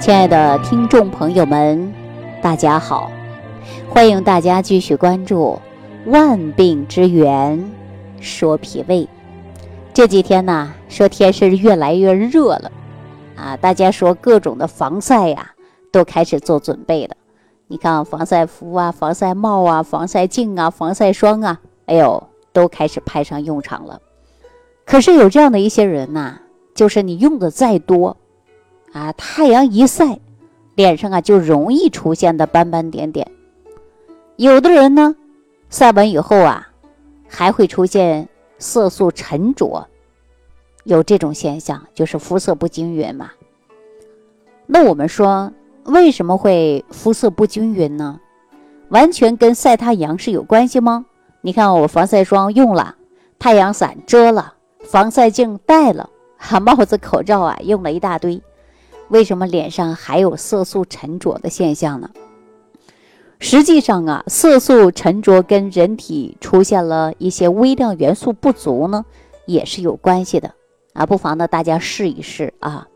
亲爱的听众朋友们，大家好！欢迎大家继续关注《万病之源说脾胃》。这几天呢，说天是越来越热了啊，大家说各种的防晒呀，都开始做准备了。你看，防晒服啊、防晒帽啊、防晒镜啊、防晒霜啊，哎呦，都开始派上用场了。可是有这样的一些人呐，就是你用的再多。啊，太阳一晒，脸上啊就容易出现的斑斑点点。有的人呢，晒完以后啊，还会出现色素沉着，有这种现象，就是肤色不均匀嘛。那我们说，为什么会肤色不均匀呢？完全跟晒太阳是有关系吗？你看我防晒霜用了，太阳伞遮了，防晒镜戴了，哈帽子、口罩啊用了一大堆。为什么脸上还有色素沉着的现象呢？实际上啊，色素沉着跟人体出现了一些微量元素不足呢，也是有关系的啊。不妨呢，大家试一试啊。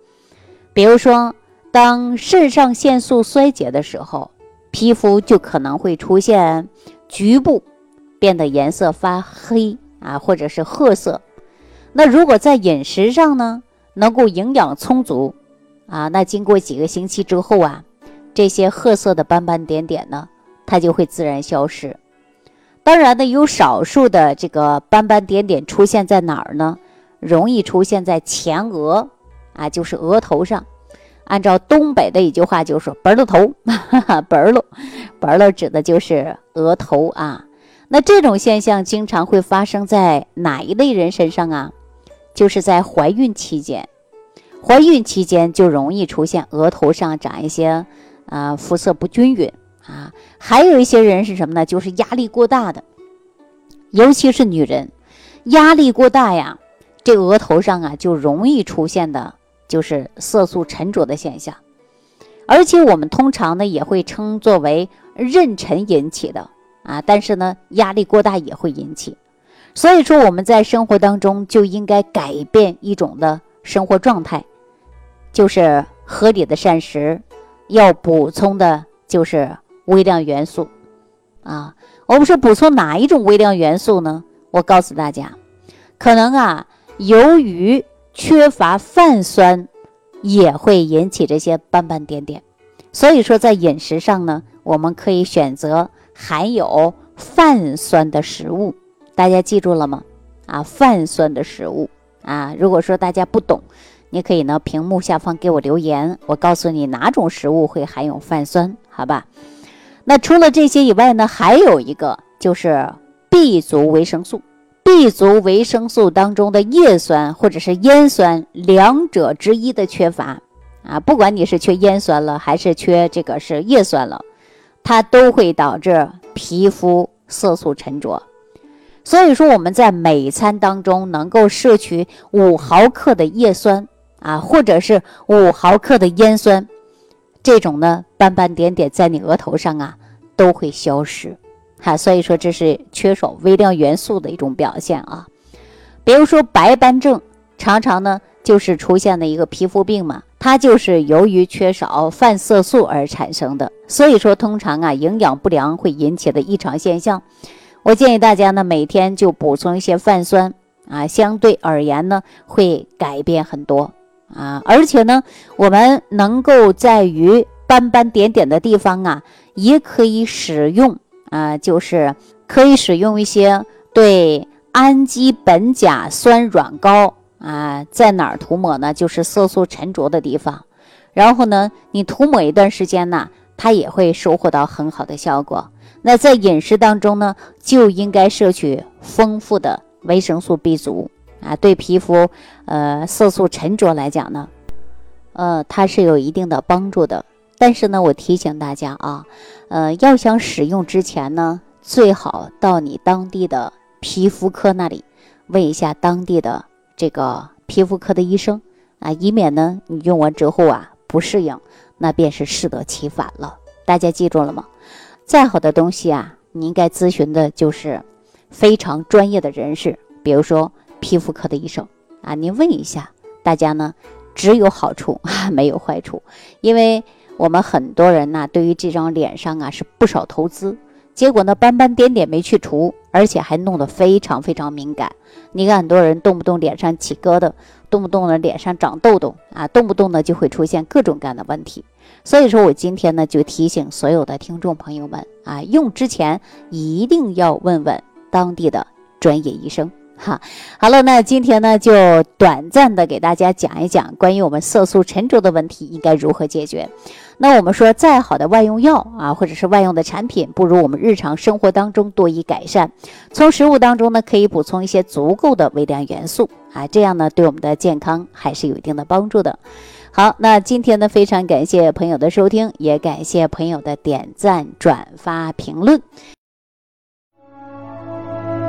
比如说，当肾上腺素衰竭的时候，皮肤就可能会出现局部变得颜色发黑啊，或者是褐色。那如果在饮食上呢，能够营养充足。啊，那经过几个星期之后啊，这些褐色的斑斑点点呢，它就会自然消失。当然呢，有少数的这个斑斑点点出现在哪儿呢？容易出现在前额啊，就是额头上。按照东北的一句话，就是“本了头”，本了，本了指的就是额头啊。那这种现象经常会发生在哪一类人身上啊？就是在怀孕期间。怀孕期间就容易出现额头上长一些，啊，肤色不均匀啊。还有一些人是什么呢？就是压力过大的，尤其是女人，压力过大呀，这额头上啊就容易出现的，就是色素沉着的现象。而且我们通常呢也会称作为妊娠引起的啊，但是呢压力过大也会引起。所以说我们在生活当中就应该改变一种的生活状态。就是合理的膳食，要补充的就是微量元素，啊，我们说补充哪一种微量元素呢？我告诉大家，可能啊，由于缺乏泛酸，也会引起这些斑斑点点。所以说，在饮食上呢，我们可以选择含有泛酸的食物。大家记住了吗？啊，泛酸的食物啊，如果说大家不懂。你可以呢，屏幕下方给我留言，我告诉你哪种食物会含有泛酸，好吧？那除了这些以外呢，还有一个就是 B 族维生素，B 族维生素当中的叶酸或者是烟酸两者之一的缺乏啊，不管你是缺烟酸了还是缺这个是叶酸了，它都会导致皮肤色素沉着。所以说我们在每餐当中能够摄取五毫克的叶酸。啊，或者是五毫克的烟酸，这种呢斑斑点点在你额头上啊都会消失，哈，所以说这是缺少微量元素的一种表现啊。比如说白斑症，常常呢就是出现的一个皮肤病嘛，它就是由于缺少泛色素而产生的。所以说通常啊营养不良会引起的异常现象，我建议大家呢每天就补充一些泛酸啊，相对而言呢会改变很多。啊，而且呢，我们能够在于斑斑点点的地方啊，也可以使用啊，就是可以使用一些对氨基苯甲酸软膏啊，在哪儿涂抹呢？就是色素沉着的地方，然后呢，你涂抹一段时间呢，它也会收获到很好的效果。那在饮食当中呢，就应该摄取丰富的维生素 B 族。啊，对皮肤，呃，色素沉着来讲呢，呃，它是有一定的帮助的。但是呢，我提醒大家啊，呃，要想使用之前呢，最好到你当地的皮肤科那里问一下当地的这个皮肤科的医生啊，以免呢你用完之后啊不适应，那便是适得其反了。大家记住了吗？再好的东西啊，你应该咨询的就是非常专业的人士，比如说。皮肤科的医生啊，您问一下，大家呢只有好处 没有坏处，因为我们很多人呢，对于这张脸上啊是不少投资，结果呢斑斑点点没去除，而且还弄得非常非常敏感。你看很多人动不动脸上起疙瘩，动不动呢脸上长痘痘啊，动不动呢就会出现各种各样的问题。所以说我今天呢就提醒所有的听众朋友们啊，用之前一定要问问当地的专业医生。哈，好了，那今天呢就短暂的给大家讲一讲关于我们色素沉着的问题应该如何解决。那我们说再好的外用药啊，或者是外用的产品，不如我们日常生活当中多以改善。从食物当中呢，可以补充一些足够的微量元素啊，这样呢对我们的健康还是有一定的帮助的。好，那今天呢非常感谢朋友的收听，也感谢朋友的点赞、转发、评论。